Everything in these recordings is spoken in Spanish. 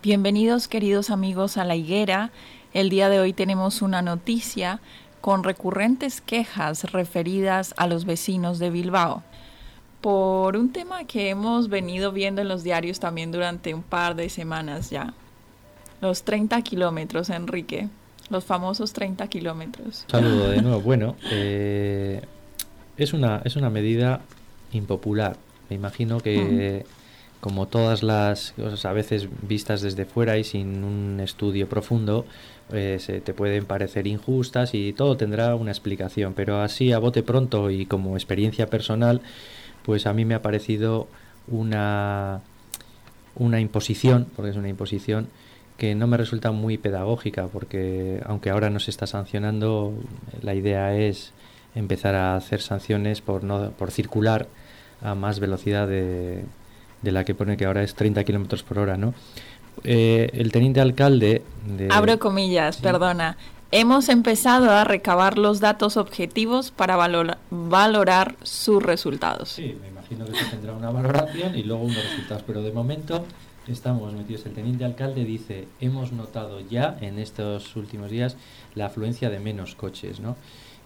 Bienvenidos queridos amigos a la higuera. El día de hoy tenemos una noticia con recurrentes quejas referidas a los vecinos de Bilbao por un tema que hemos venido viendo en los diarios también durante un par de semanas ya. Los 30 kilómetros, Enrique. Los famosos 30 kilómetros. Saludo de nuevo. Bueno, eh, es, una, es una medida impopular. Me imagino que como todas las cosas a veces vistas desde fuera y sin un estudio profundo, eh, se te pueden parecer injustas y todo tendrá una explicación. Pero así a bote pronto y como experiencia personal, pues a mí me ha parecido una, una imposición, porque es una imposición, que no me resulta muy pedagógica, porque aunque ahora no se está sancionando, la idea es empezar a hacer sanciones por, no, por circular a más velocidad de, de la que pone que ahora es 30 kilómetros por hora, ¿no? Eh, el teniente alcalde. De... Abro comillas, perdona. Hemos empezado a recabar los datos objetivos para valorar sus resultados. Sí, me imagino que se tendrá una valoración y luego unos resultados, pero de momento estamos metidos. El teniente alcalde dice: Hemos notado ya en estos últimos días la afluencia de menos coches, ¿no?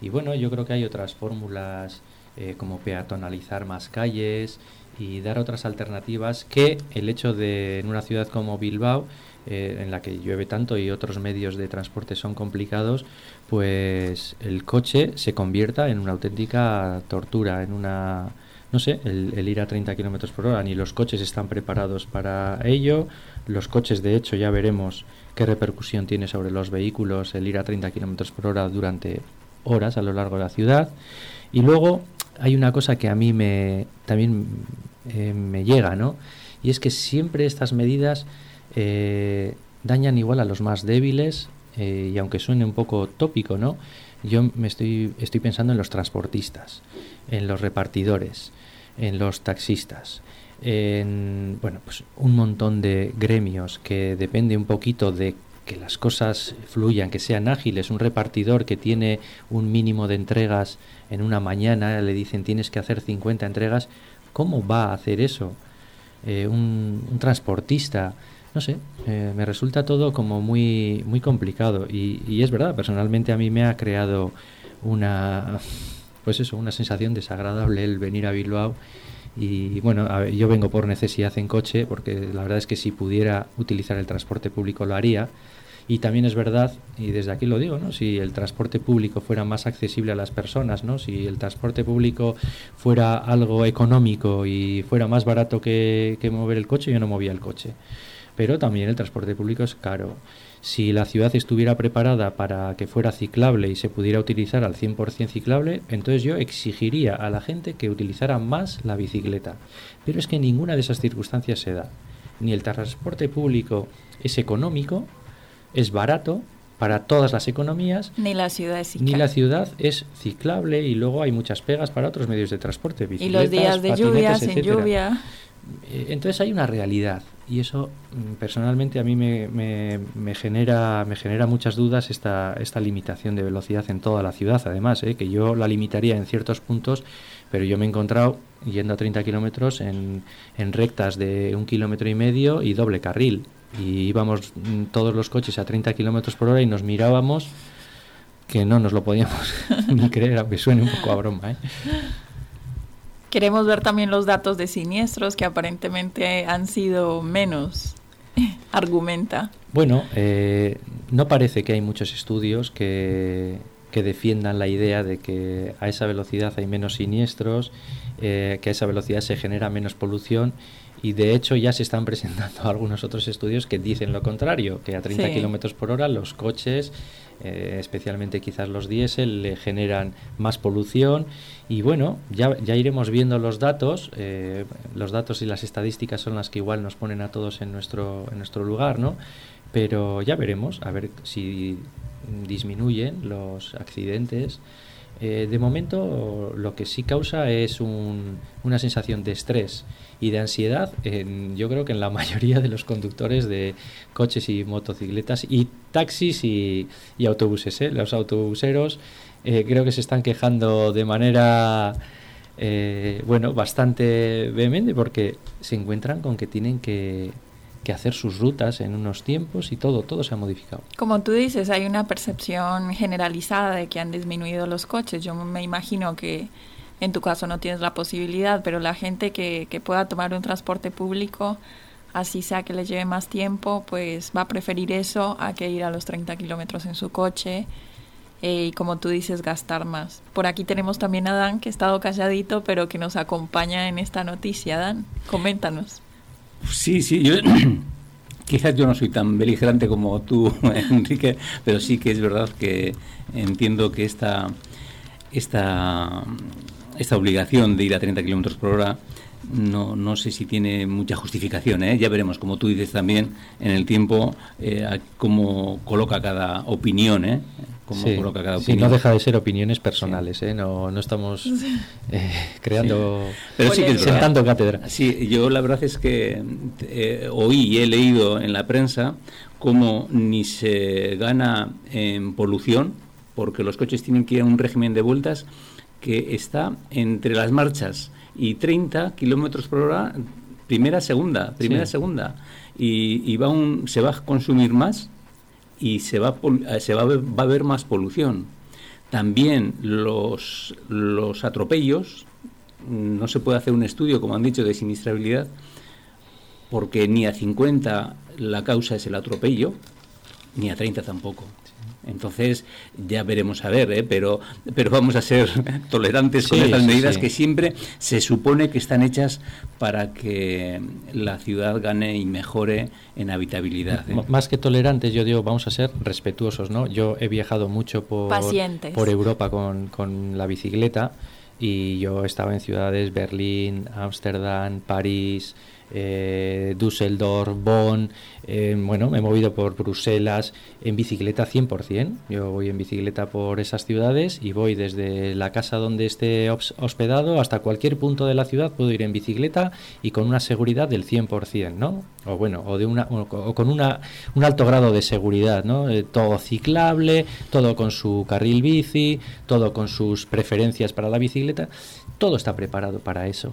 Y bueno, yo creo que hay otras fórmulas eh, como peatonalizar más calles y dar otras alternativas que el hecho de en una ciudad como Bilbao eh, en la que llueve tanto y otros medios de transporte son complicados, pues el coche se convierta en una auténtica tortura, en una, no sé, el, ir a 30 kilómetros por hora, ni los coches están preparados para ello. Los coches, de hecho, ya veremos qué repercusión tiene sobre los vehículos el ir a 30 kilómetros por hora durante horas a lo largo de la ciudad. Y luego hay una cosa que a mí me también eh, me llega, ¿no? Y es que siempre estas medidas eh, dañan igual a los más débiles eh, y aunque suene un poco tópico, ¿no? Yo me estoy, estoy pensando en los transportistas, en los repartidores, en los taxistas, en bueno, pues un montón de gremios que depende un poquito de que las cosas fluyan, que sean ágiles. Un repartidor que tiene un mínimo de entregas en una mañana, le dicen tienes que hacer 50 entregas, ¿cómo va a hacer eso? Eh, un, transportista, no sé, eh, me resulta todo como muy, muy complicado. Y, y, es verdad, personalmente a mí me ha creado una, pues eso, una sensación desagradable el venir a Bilbao. Y bueno, yo vengo por necesidad en coche, porque la verdad es que si pudiera utilizar el transporte público lo haría y también es verdad, y desde aquí lo digo, ¿no? si el transporte público fuera más accesible a las personas, ¿no? si el transporte público fuera algo económico y fuera más barato que, que mover el coche, yo no movía el coche. Pero también el transporte público es caro. Si la ciudad estuviera preparada para que fuera ciclable y se pudiera utilizar al 100% ciclable, entonces yo exigiría a la gente que utilizara más la bicicleta. Pero es que ninguna de esas circunstancias se da. Ni el transporte público es económico, es barato para todas las economías. Ni la ciudad es ciclable. Ni la ciudad es ciclable y luego hay muchas pegas para otros medios de transporte. Y los días de lluvia, sin lluvia. Eh, entonces hay una realidad y eso mm, personalmente a mí me, me, genera, me genera muchas dudas esta, esta limitación de velocidad en toda la ciudad, además, ¿eh? que yo la limitaría en ciertos puntos, pero yo me he encontrado yendo a 30 kilómetros en, en rectas de un kilómetro y medio y doble carril. Y íbamos mm, todos los coches a 30 kilómetros por hora y nos mirábamos que no nos lo podíamos ni creer, aunque suene un poco a broma. ¿eh? Queremos ver también los datos de siniestros que aparentemente han sido menos, argumenta. Bueno, eh, no parece que hay muchos estudios que, que, defiendan la idea de que a esa velocidad hay menos siniestros, eh, que a esa velocidad se genera menos polución y de hecho ya se están presentando algunos otros estudios que dicen lo contrario, que a 30 kilómetros por hora los coches eh, especialmente quizás los diésel, le generan más polución y bueno, ya, ya iremos viendo los datos, eh, los datos y las estadísticas son las que igual nos ponen a todos en nuestro, en nuestro lugar, ¿no? Pero ya veremos, a ver si disminuyen los accidentes. Eh, de momento lo que sí causa es una sensación de estrés y de ansiedad, en, yo creo que en la mayoría de los conductores de coches y motocicletas y taxis y, autobuses. ¿eh? Los autobuseros eh, creo que se están quejando de manera bueno bastante vehemente porque se encuentran con que tienen que, que hacer sus rutas en unos tiempos y todo, todo se ha modificado. Como tú dices, hay una percepción generalizada de que han disminuido los coches. Yo me imagino que en tu caso no tienes la posibilidad, pero la gente que, pueda tomar un transporte público, así sea que le lleve más tiempo, pues va a preferir eso a que ir a los 30 kilómetros en su coche eh, y como tú dices, gastar más. Por aquí tenemos también a Dan, que ha estado calladito, pero que nos acompaña en esta noticia. Dan, coméntanos. Sí, sí, yo quizás yo no soy tan beligerante como tú, Enrique, pero sí que es verdad que entiendo que esta, esta esta obligación de ir a 30 kilómetros por hora no, no sé si tiene mucha justificación. ¿eh? Ya veremos, como tú dices también, en el tiempo, eh, cómo coloca cada opinión. ¿eh? Cada opinión. Sí, no deja de ser opiniones personales. ¿eh? No, no estamos eh, creando, Pero sí que sentando cátedra. Sí, yo la verdad es que eh, oí y he leído en la prensa cómo ni se gana en polución, porque los coches tienen que ir a un régimen de vueltas que está entre las marchas y 30 kilómetros por hora, primera, segunda, primera, segunda. Y, va un, se va a consumir más y se va, eh, se va, a, ver, va a haber más polución. También los, los atropellos, no se puede hacer un estudio, como han dicho, de siniestrabilidad, porque ni a 50 la causa es el atropello, ni a 30 tampoco. Entonces ya veremos a ver, ¿eh? pero, pero vamos a ser tolerantes con estas medidas que siempre se supone que están hechas para que la ciudad gane y mejore en habitabilidad. ¿eh? Más que tolerantes, yo digo, vamos a ser respetuosos, ¿no? Yo he viajado mucho por, por Europa con, con la bicicleta y yo estaba en ciudades Berlín, Ámsterdam, París, eh, Düsseldorf, Bonn, eh, bueno, me he movido por Bruselas en bicicleta 100%. Yo voy en bicicleta por esas ciudades y voy desde la casa donde esté hospedado hasta cualquier punto de la ciudad, puedo ir en bicicleta y con una seguridad del 100%, ¿no? O bueno, o, de una, o con una, un alto grado de seguridad, ¿no? Eh, todo ciclable, todo con su carril bici, todo con sus preferencias para la bicicleta, todo está preparado para eso.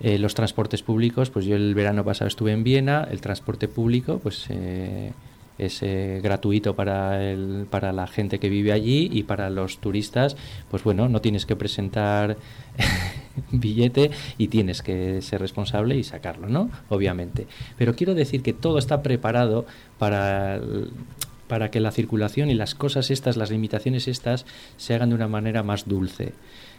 Eh, los transportes públicos, pues yo el verano pasado estuve en Viena, el transporte público pues eh, es eh, gratuito para, el, para la gente que vive allí y para los turistas, pues bueno, no tienes que presentar billete y tienes que ser responsable y sacarlo, ¿no? Obviamente. Pero quiero decir que todo está preparado para para que la circulación y las cosas estas, las limitaciones estas, se hagan de una manera más dulce.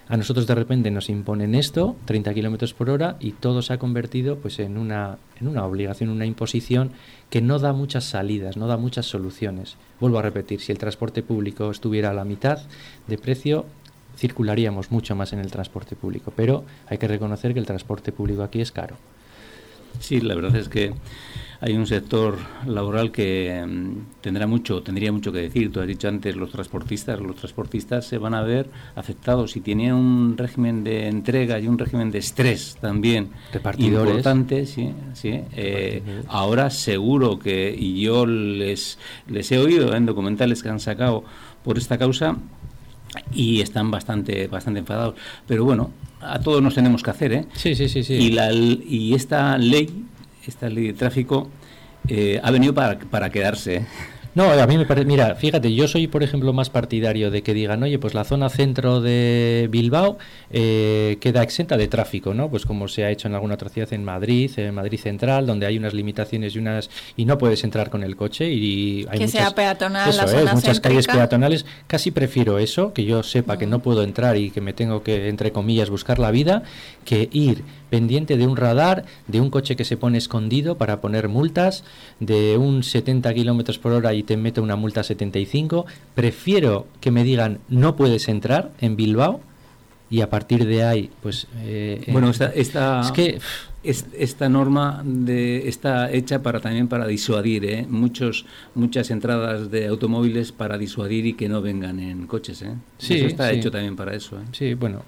A nosotros de repente nos imponen esto, 30 kilómetros por hora, y todo se ha convertido pues, en, una, en una obligación, una imposición que no da muchas salidas, no da muchas soluciones. Vuelvo a repetir, si el transporte público estuviera a la mitad de precio, circularíamos mucho más en el transporte público, pero hay que reconocer que el transporte público aquí es caro. Sí, la verdad es que hay un sector laboral que mm, tendrá mucho, tendría mucho que decir. Tú has dicho antes los transportistas, los transportistas se van a ver afectados. Si tienen un régimen de entrega y un régimen de estrés también importante, sí, sí. Eh, ahora seguro que, y yo les, les he oído en documentales que han sacado por esta causa, y están bastante bastante enfadados. Pero bueno, a todos nos tenemos que hacer, ¿eh? Sí, sí, sí, sí. Y, la, y esta ley esta ley de tráfico eh, ha venido para, para quedarse. No, a mí me parece, mira, fíjate, yo soy, por ejemplo, más partidario de que digan, oye, pues la zona centro de Bilbao eh, queda exenta de tráfico, ¿no? Pues como se ha hecho en alguna otra ciudad en Madrid, en Madrid Central, donde hay unas limitaciones y unas y no puedes entrar con el coche y hay que sea peatonal la zona muchas calles peatonales. Casi prefiero eso, que yo sepa que no puedo entrar y que me tengo que, entre comillas, buscar la vida, que ir pendiente de un radar, de un coche que se pone escondido para poner multas, de un 70 kilómetros por hora y te mete una multa 75. Prefiero que me digan no puedes entrar en Bilbao y a partir de ahí, pues. Eh, bueno, esta, esta, es que esta norma de, está hecha para también para disuadir, ¿eh? Muchos, muchas entradas de automóviles para disuadir y que no vengan en coches, ¿eh? Sí, está hecho también para eso. ¿eh? Sí, bueno.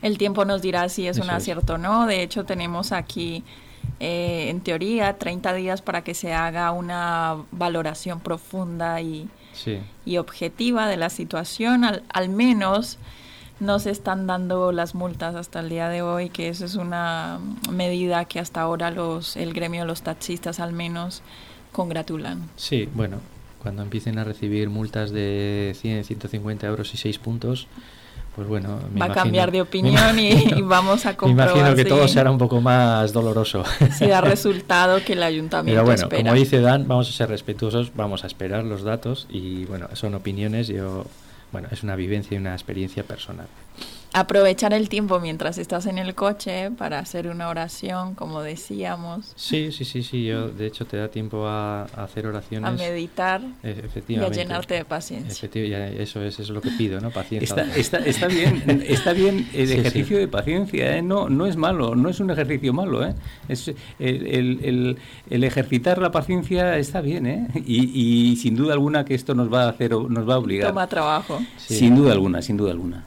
El tiempo nos dirá si es un acierto o no. De hecho, tenemos aquí. en teoría, 30 días para que se haga una valoración profunda y, y objetiva de la situación, al, al menos no se están dando las multas hasta el día de hoy, que eso es una medida que hasta ahora los el gremio de los taxistas al menos congratulan. Sí, bueno, cuando empiecen a recibir multas de 100, 150 euros y 6 puntos, pues bueno, va a cambiar de opinión y, vamos a comprobar. Me imagino que todo será un poco más doloroso. Si da resultado que el ayuntamiento Pero bueno, como dice Dan, vamos a ser respetuosos, vamos a esperar los datos y bueno, son opiniones. Yo bueno, es una vivencia y una experiencia personal aprovechar el tiempo mientras estás en el coche para hacer una oración, como decíamos. Sí, sí, sí, sí. Yo, de hecho, te da tiempo a, hacer oraciones. A meditar y a llenarte de paciencia. Efectivamente, eso es, lo que pido, ¿no? Paciencia. Está, está, bien, está bien el ejercicio de paciencia, ¿eh? No, no es malo, no es un ejercicio malo, ¿eh? Es, el, el, el, ejercitar la paciencia está bien, ¿eh? Y, y, sin duda alguna que esto nos va a hacer, nos va a obligar. Toma trabajo. Sin duda alguna, sin duda alguna.